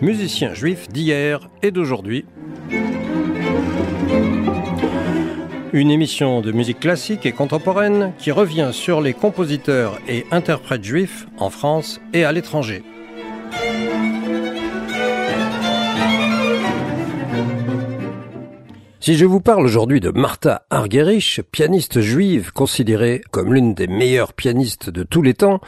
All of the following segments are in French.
Musicien juif d'hier et d'aujourd'hui. Une émission de musique classique et contemporaine qui revient sur les compositeurs et interprètes juifs en France et à l'étranger. Si je vous parle aujourd'hui de Martha Argerich, pianiste juive considérée comme l'une des meilleures pianistes de tous les temps,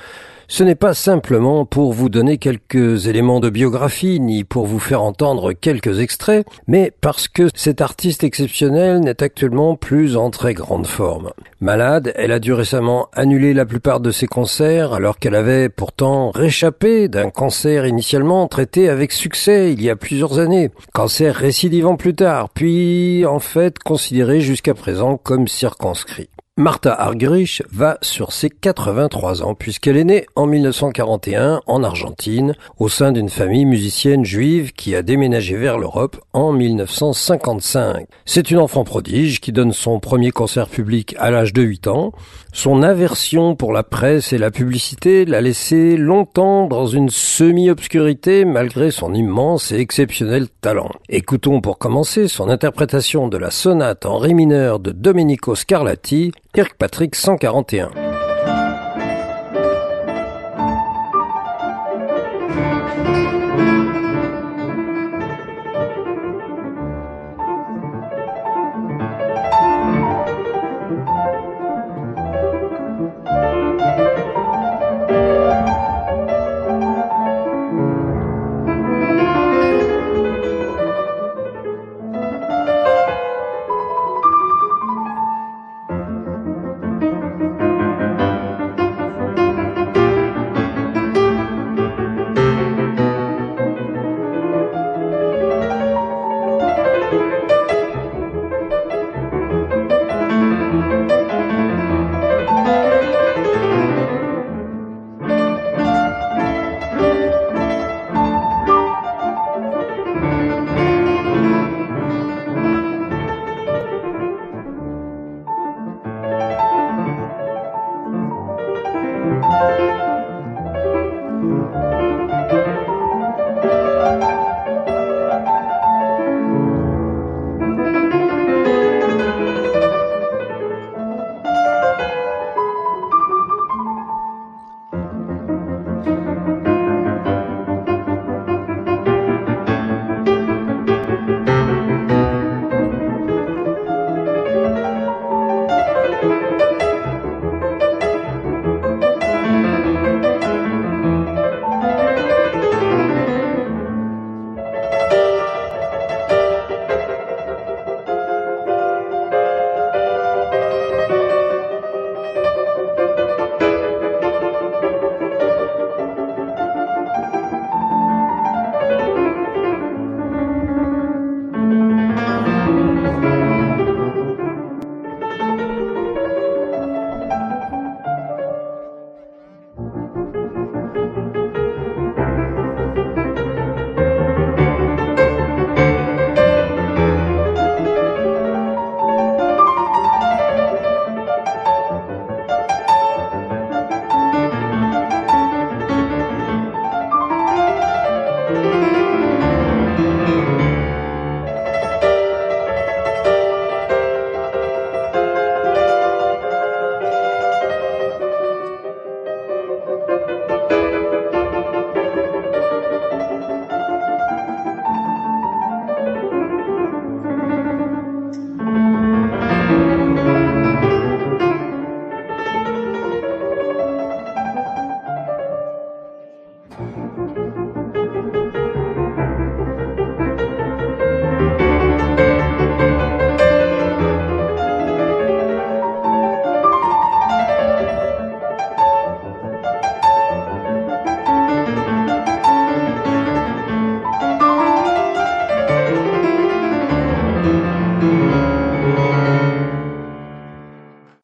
ce n'est pas simplement pour vous donner quelques éléments de biographie, ni pour vous faire entendre quelques extraits, mais parce que cette artiste exceptionnelle n'est actuellement plus en très grande forme. Malade, elle a dû récemment annuler la plupart de ses concerts alors qu'elle avait pourtant réchappé d'un cancer initialement traité avec succès il y a plusieurs années. Cancer récidivant plus tard, puis en fait considéré jusqu'à présent comme circonscrit. Martha Argerich va sur ses 83 ans puisqu'elle est née en 1941 en Argentine au sein d'une famille musicienne juive qui a déménagé vers l'Europe en 1955. C'est une enfant prodige qui donne son premier concert public à l'âge de 8 ans. Son aversion pour la presse et la publicité l'a laissé longtemps dans une semi-obscurité malgré son immense et exceptionnel talent. Écoutons pour commencer son interprétation de la sonate en ré mineur de Domenico Scarlatti, Kirkpatrick 141.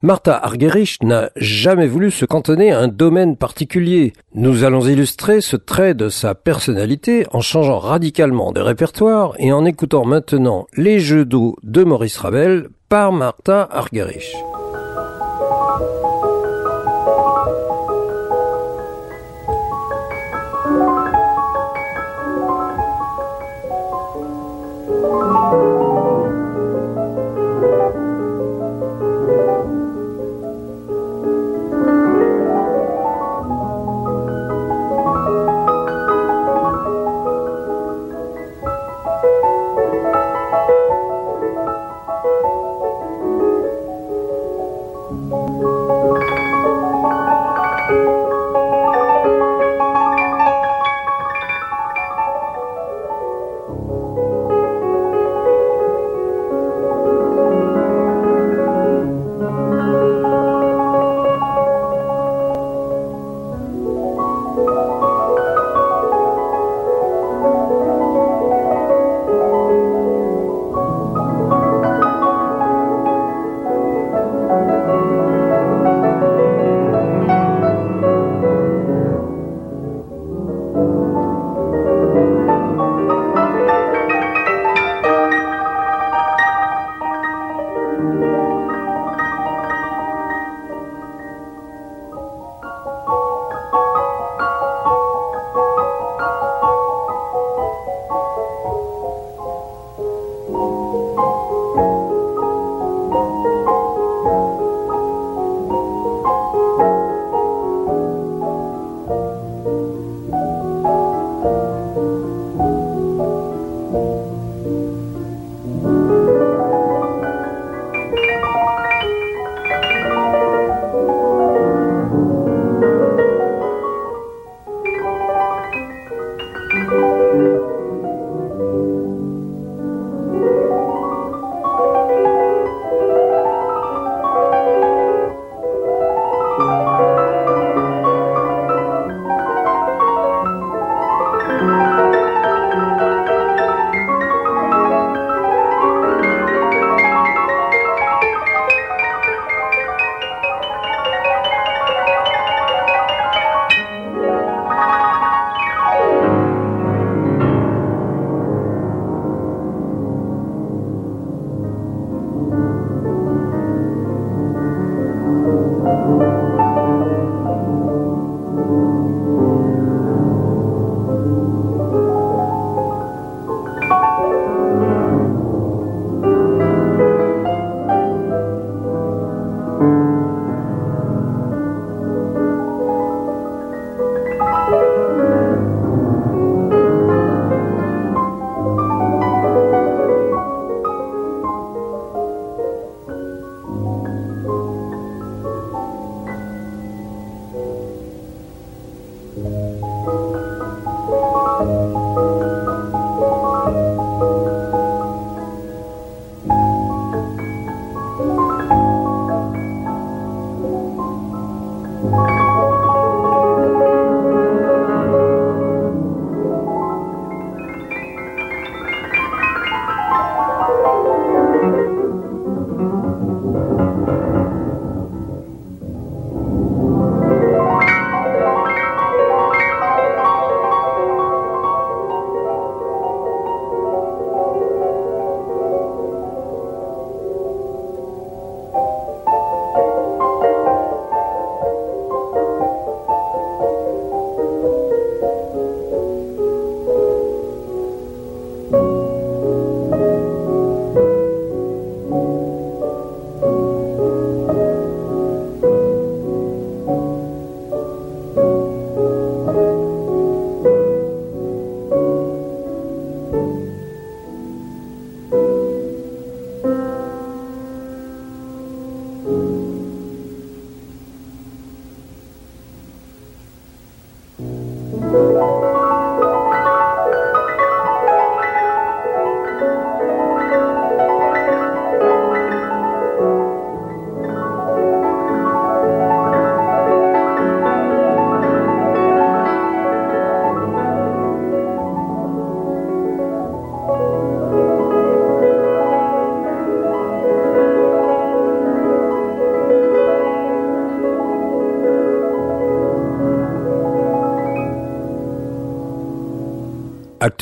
Martha Argerich n'a jamais voulu se cantonner à un domaine particulier. Nous allons illustrer ce trait de sa personnalité en changeant radicalement de répertoire et en écoutant maintenant les jeux d'eau de Maurice Ravel par Martha Argerich.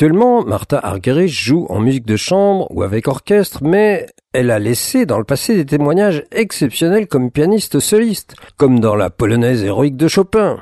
Actuellement, Martha Argerich joue en musique de chambre ou avec orchestre, mais elle a laissé dans le passé des témoignages exceptionnels comme pianiste soliste, comme dans la polonaise héroïque de Chopin.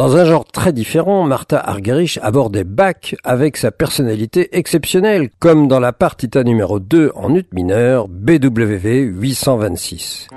Dans un genre très différent, Martha Argerich abordait Bach avec sa personnalité exceptionnelle, comme dans la partita numéro 2 en ut mineur, BWV 826.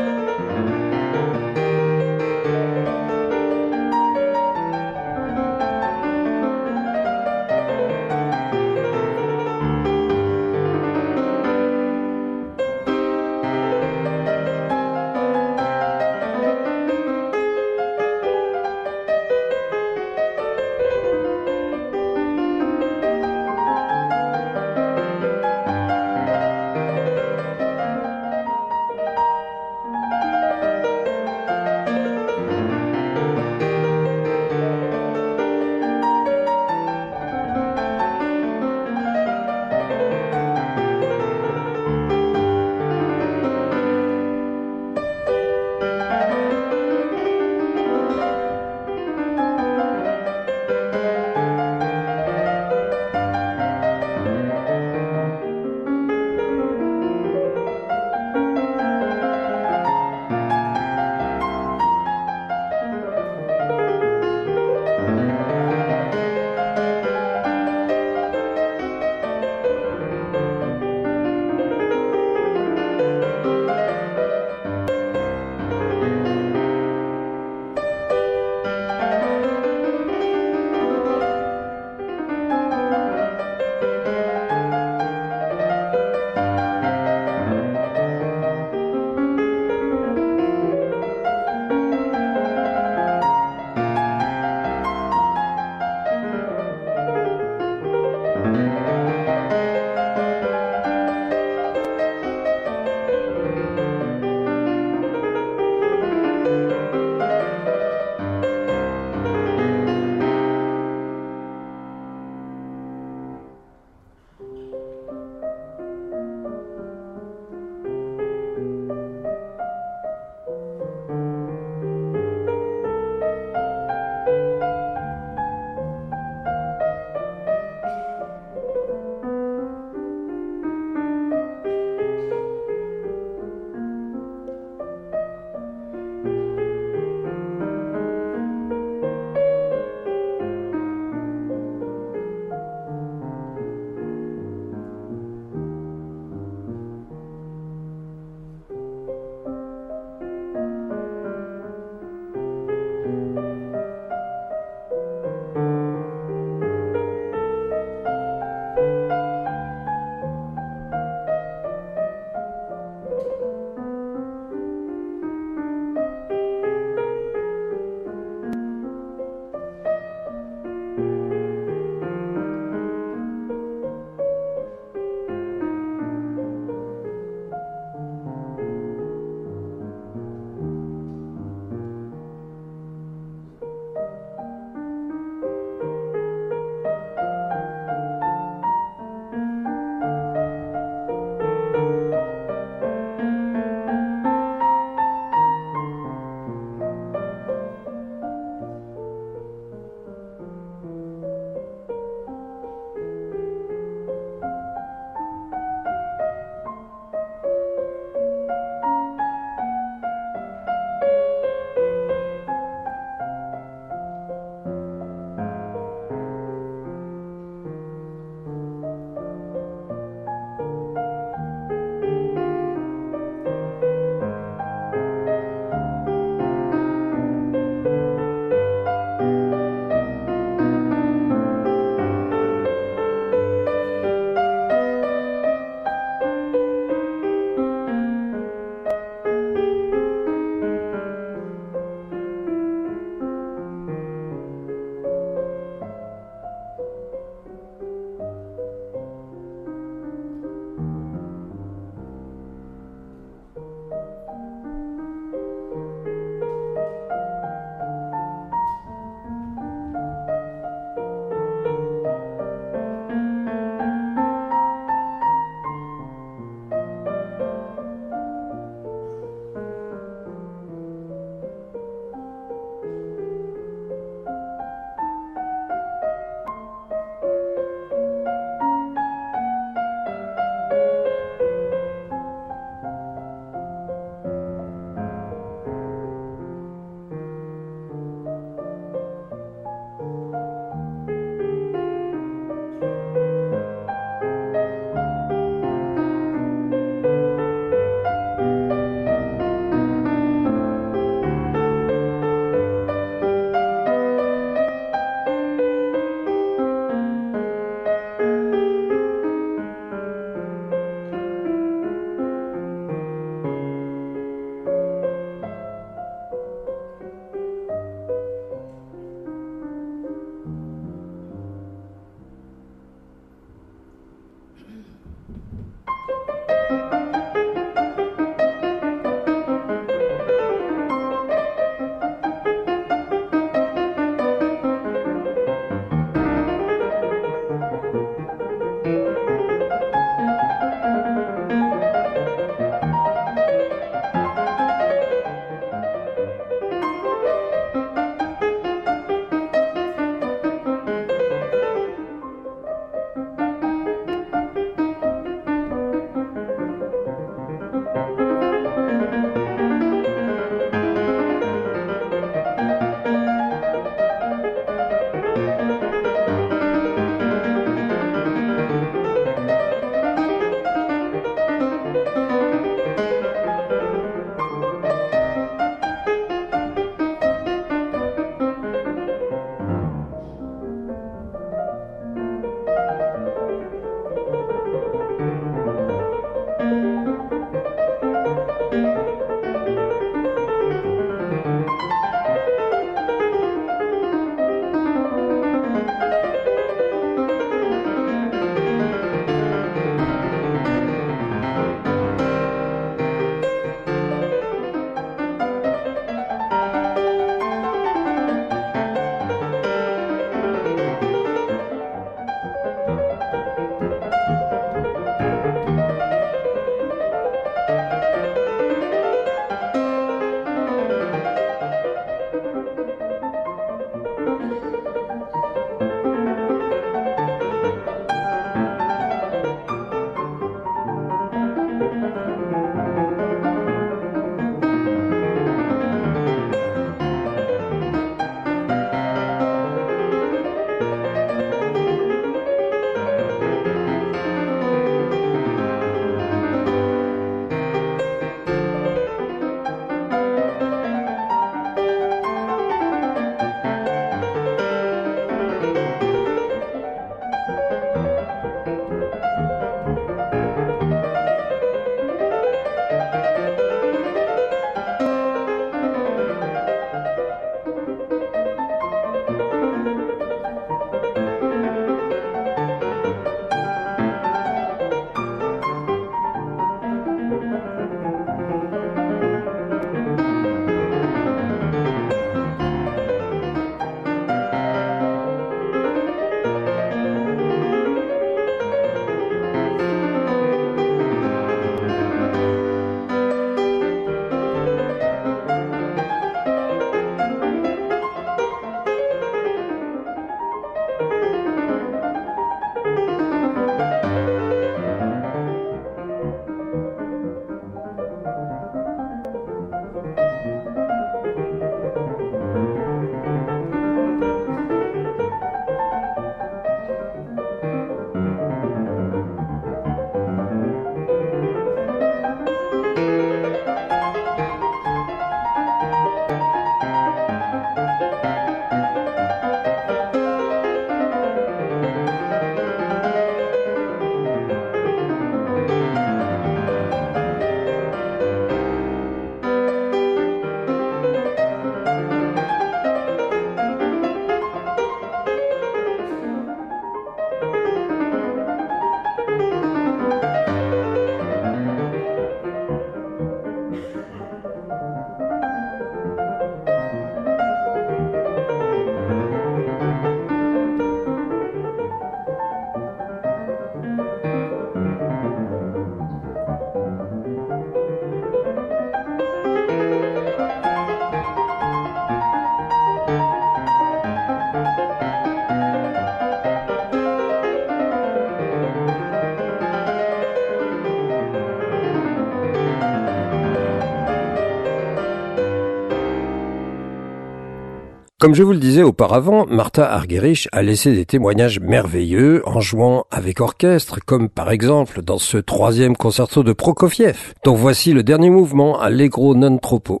Comme je vous le disais auparavant, Martha Argerich a laissé des témoignages merveilleux en jouant avec orchestre, comme par exemple dans ce troisième concerto de Prokofiev, dont voici le dernier mouvement, Allegro non troppo.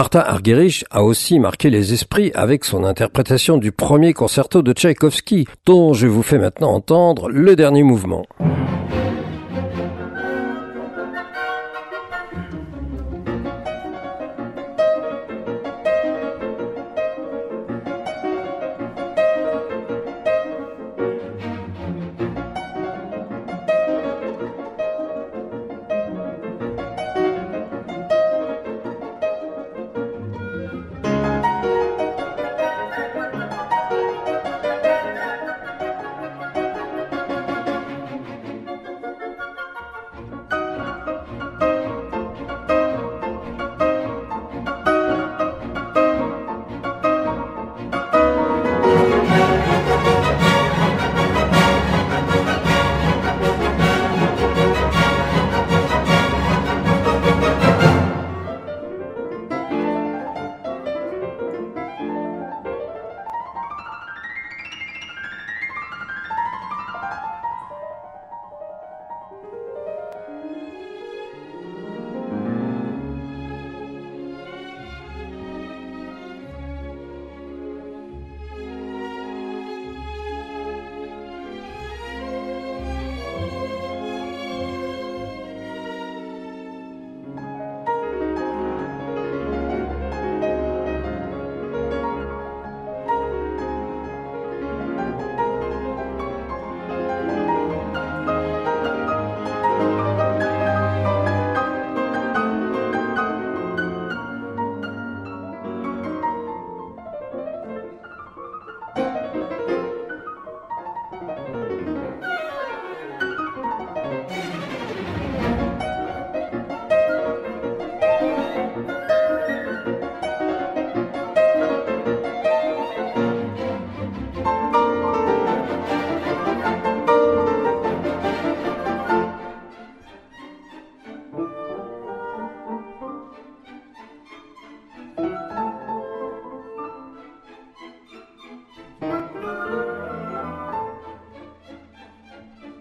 Martha Argerich a aussi marqué les esprits avec son interprétation du premier concerto de Tchaïkovski, dont je vous fais maintenant entendre le dernier mouvement.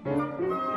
Música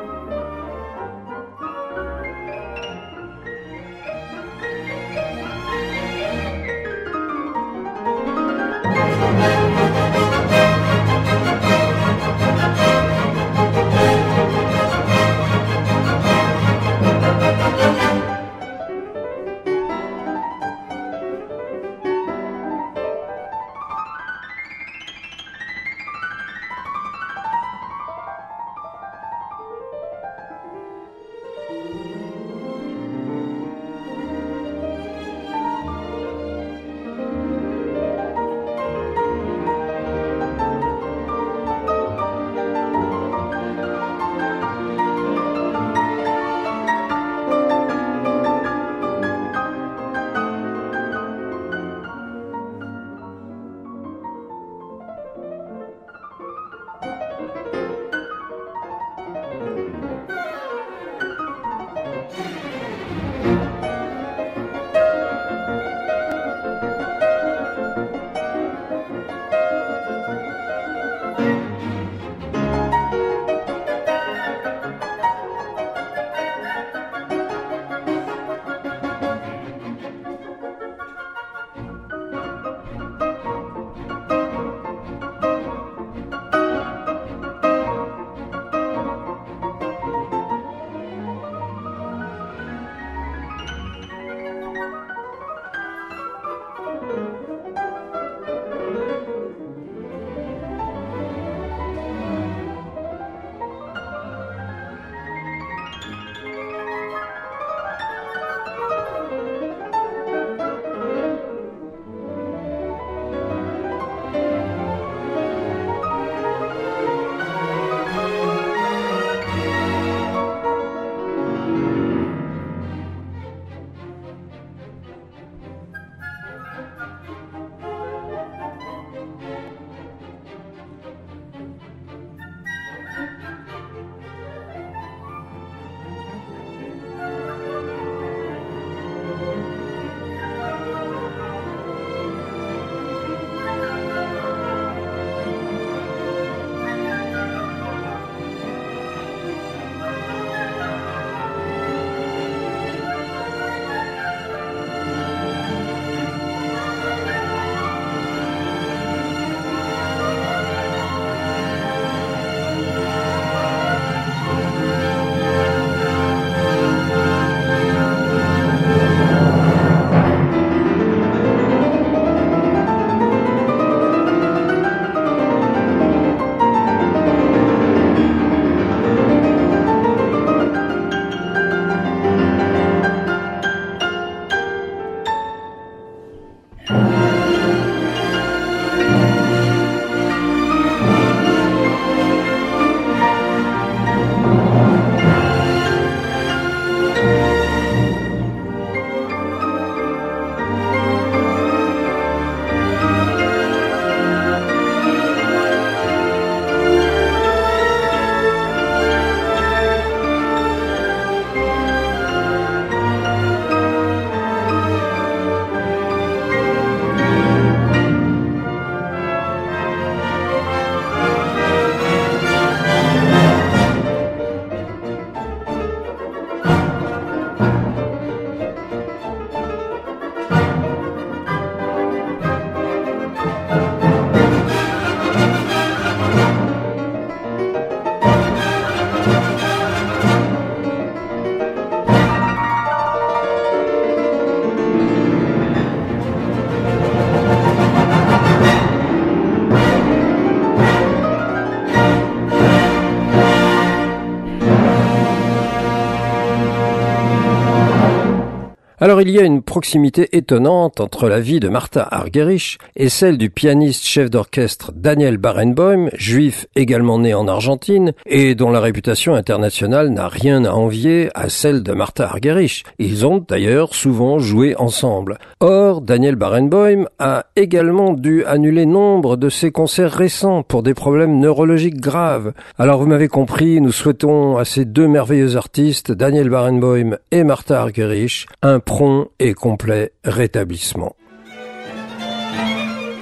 Alors il y a une proximité étonnante entre la vie de Martha Argerich et celle du pianiste chef d'orchestre Daniel Barenboim, juif également né en Argentine et dont la réputation internationale n'a rien à envier à celle de Martha Argerich. Ils ont d'ailleurs souvent joué ensemble. Or, Daniel Barenboim a également dû annuler nombre de ses concerts récents pour des problèmes neurologiques graves. Alors vous m'avez compris, nous souhaitons à ces deux merveilleux artistes, Daniel Barenboim et Martha Argerich, prompt et complet rétablissement.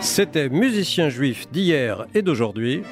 C'était Musicien juif d'hier et d'aujourd'hui.